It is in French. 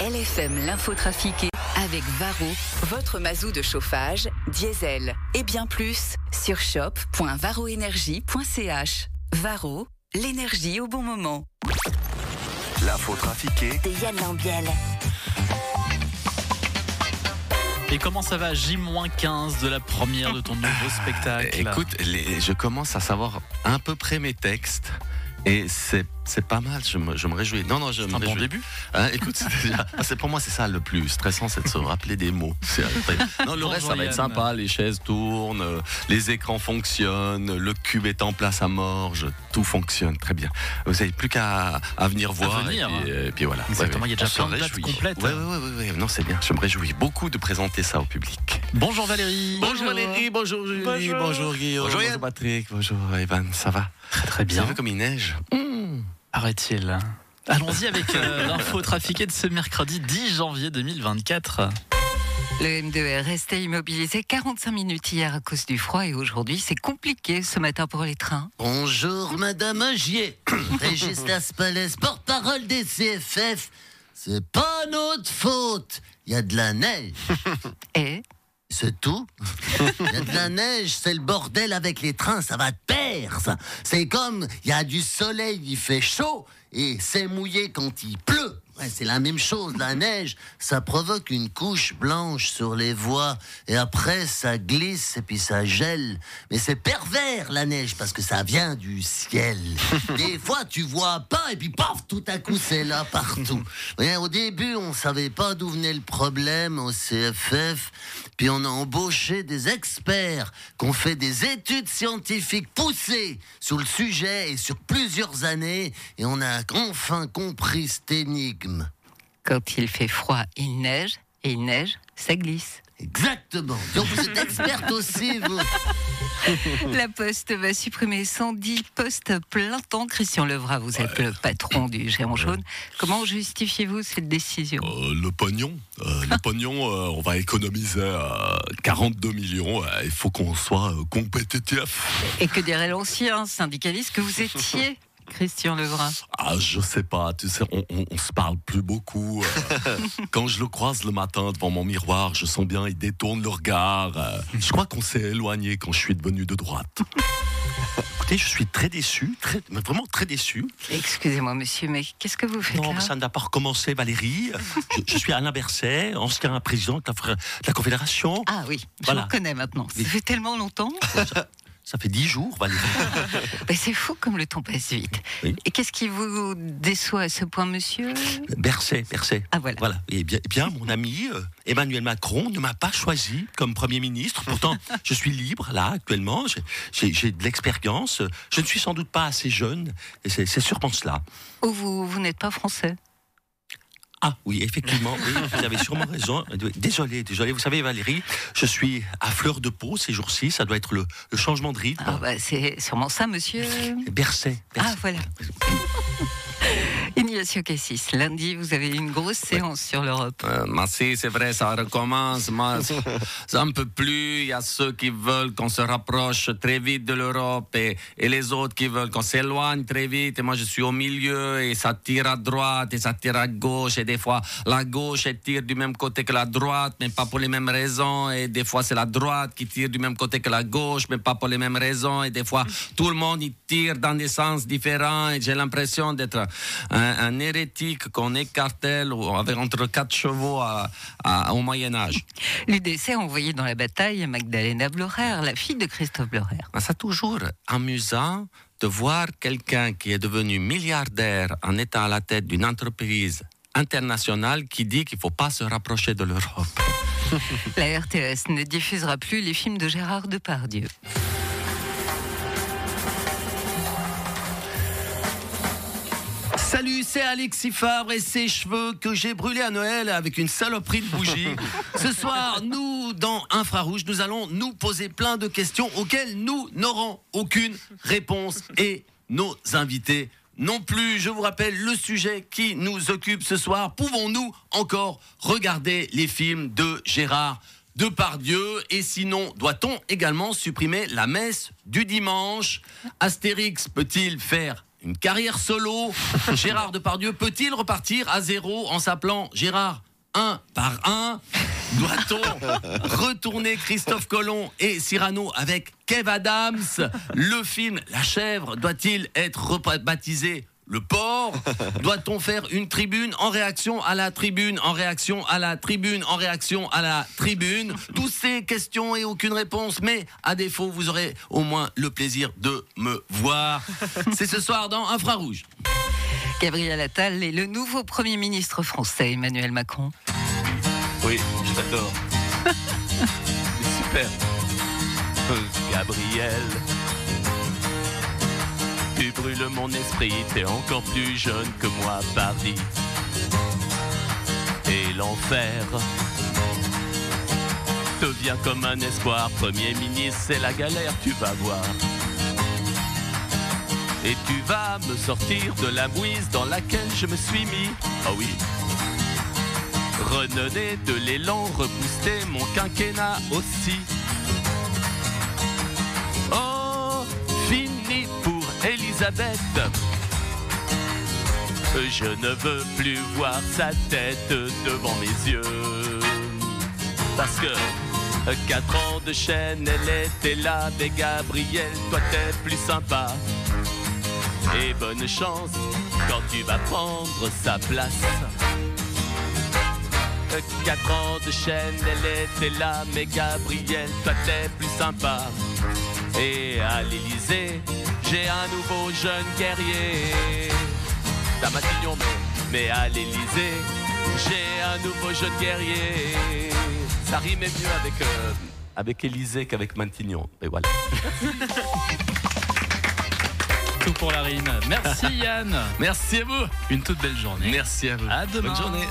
LFM l'infotrafiqué avec Varro, votre mazou de chauffage, diesel et bien plus sur shop.varroénergie.ch. Varro, l'énergie au bon moment. L'info trafiquée de Yann Lambiel. Et comment ça va J-15 de la première de ton nouveau spectacle? Écoute, les- je commence à savoir à peu près mes textes. Et c'est c'est pas mal, je me, je me réjouis. Non, non, je me un bon réjouis. début. Hein, écoute, c'est déjà- ah, c'est pour moi, c'est ça le plus stressant, c'est de se rappeler des mots. Non, le Bonjour, reste, ça va être sympa. Les chaises tournent, euh, les écrans fonctionnent, le cube est en place à morge, tout fonctionne très bien. Vous n'avez plus qu'à à venir voir. venir. Et puis, euh, et puis voilà. Exactement, il y a déjà plein de dates complètes. Ouais, ouais, ouais. Non, c'est bien. Je me réjouis beaucoup de présenter ça au public. Bonjour Valérie. Bonjour Valérie, bonjour Julie, Bonjour. bonjour, Guillaume, Bonjour. Patrick, bonjour Evan, ça va? Très très Bien vu comme il neige Arrête-t-il. Allons-y avec euh, l'info trafiquée de ce mercredi 10 janvier 2024. Le M2 est resté immobilisé 45 minutes hier à cause du froid et aujourd'hui c'est compliqué ce matin pour les trains. Bonjour Madame Agier, Régis Laspalès, porte-parole des CFF. C'est pas notre faute. Il y a de la neige, Et c'est tout. Il la neige, c'est le bordel avec les trains, ça va de pair. ça. C'est comme il y a du soleil, il fait chaud et c'est mouillé quand il pleut. Ouais, c'est la même chose, la neige, ça provoque une couche blanche sur les voies et après ça glisse et puis ça gèle. Mais c'est pervers la neige parce que ça vient du ciel. Des fois tu vois pas et puis paf, tout à coup c'est là partout. Au début on savait pas d'où venait le problème au CFF, puis on a embauché des experts qui ont fait des études scientifiques poussées sur le sujet et sur plusieurs années et on a enfin compris cette énigme. Quand il fait froid, il neige et il neige, ça glisse. Exactement. Donc vous êtes experte aussi, vous. La Poste va supprimer 110 postes plein temps. Christian Levra, vous êtes le patron du Géant Jaune. Comment justifiez-vous cette décision? Euh, le pognon, euh, le pognon, euh, on va économiser euh, 42 millions. il faut qu'on soit compétitif. Et que dirait l'ancien syndicaliste que vous étiez, Christian Levra Ah, je sais pas, tu sais, on, on, on se parle plus beaucoup. euh. quand je le croise le matin devant mon miroir, je sens bien, il détourne le regard. euh. je crois qu'on s'est éloigné quand je suis devenu de droite. Écoutez, je suis très déçu, très, mais vraiment très déçu. Excusez-moi, monsieur, mais qu'est-ce que vous faites Non, là mais ça ne va pas recommencer, Valérie. Je, je suis Alain Berset, ancien président de la, Fr- de la Confédération. Ah oui, je Voilà. vous connais maintenant. Ça fait tellement longtemps. Ça fait dix jours, Valérie. Ben, c'est fou comme le temps passe vite. Oui. Et qu'est-ce qui vous déçoit à ce point, monsieur Berset, Berset. Ah voilà. Voilà. Et bien, eh bien mon ami euh, Emmanuel Macron ne m'a pas choisi comme Premier ministre. Pourtant, je suis libre, là, actuellement. J'ai- de l'expérience. Je ne suis sans doute pas assez jeune. Et c'est sûrement cela. Ou vous, vous n'êtes pas français Ah oui, effectivement, oui, vous avez sûrement raison. Désolé, désolé. Vous savez, Valérie, je suis à fleur de peau ces jours-ci. Ça doit être le, le changement de rythme. ah, bah, C'est sûrement ça, monsieur. Berset. Ah voilà. Ignacio Cassis, lundi, vous avez une grosse séance sur l'Europe. Euh, si, c'est vrai, ça recommence. Moi, ça ne peut plus. Il y a ceux qui veulent qu'on se rapproche très vite de l'Europe et, et les autres qui veulent qu'on s'éloigne très vite. Et moi, je suis au milieu et ça tire à droite et ça tire à gauche. Et des fois, la gauche, elle tire du même côté que la droite, mais pas pour les mêmes raisons. Et des fois, c'est la droite qui tire du même côté que la gauche, mais pas pour les mêmes raisons. Et des fois, tout le monde, tire dans des sens différents. Et j'ai l'impression d'être un, un hérétique qu'on écartèle avec entre quatre chevaux à- à- au Moyen-Âge. L'UDC a envoyé dans la bataille Magdalena Blocher, la fille de Christophe Blocher. Ben, C'est toujours amusant de voir quelqu'un qui est devenu milliardaire en étant à la tête d'une entreprise internationale qui dit qu'il ne faut pas se rapprocher de l'Europe. La RTS ne diffusera plus les films de Gérard Depardieu. Salut, c'est Alexis Fabre et ses cheveux que j'ai brûlés à Noël avec une saloperie de bougie. Ce soir, nous, dans Infrarouge, nous allons nous poser plein de questions auxquelles nous n'aurons aucune réponse et nos invités non plus. Je vous rappelle le sujet qui nous occupe ce soir. Pouvons-nous encore regarder les films de Gérard Depardieu? Et sinon, doit-on également supprimer la messe du dimanche? Astérix peut-il faire une carrière solo. Gérard Depardieu peut-il repartir à zéro en s'appelant Gérard un par un? Doit-on retourner Christophe Colomb et Cyrano avec Kev Adams? Le film La chèvre doit-il être rebaptisé le porc Doit-on faire une tribune en réaction à la tribune, en réaction à la tribune, en réaction à la tribune? Toutes ces questions et aucune réponse, mais à défaut, vous aurez au moins le plaisir de me voir. C'est ce soir dans Infrarouge. Gabriel Attal est le nouveau Premier ministre français, Emmanuel Macron. Oui, je t'adore. super. Euh, Gabriel. Tu brûles mon esprit, t'es encore plus jeune que moi, pardi. Et l'enfer devient comme un espoir. Premier ministre, c'est la galère, tu vas voir. Et tu vas me sortir de la mouise dans laquelle je me suis mis. Ah oui. Redonner de l'élan, rebooster mon quinquennat aussi. Je ne veux plus voir sa tête devant mes yeux. Parce que quatre ans de chaîne, elle était là, mais Gabriel, toi t'es plus sympa. Et bonne chance quand tu vas prendre sa place. Quatre ans de chaîne, elle était là, mais Gabriel, toi t'es plus sympa. Et à l'Elysée, j'ai un nouveau jeune guerrier. T'as Matignon, mais, mais à l'Elysée, j'ai un nouveau jeune guerrier. Ça rimait mieux avec, euh, avec Élysée qu'avec Matignon. Et voilà. Tout pour la rime. Merci Yann. Merci à vous. Une toute belle journée. Merci à vous. À demain. Bonne journée.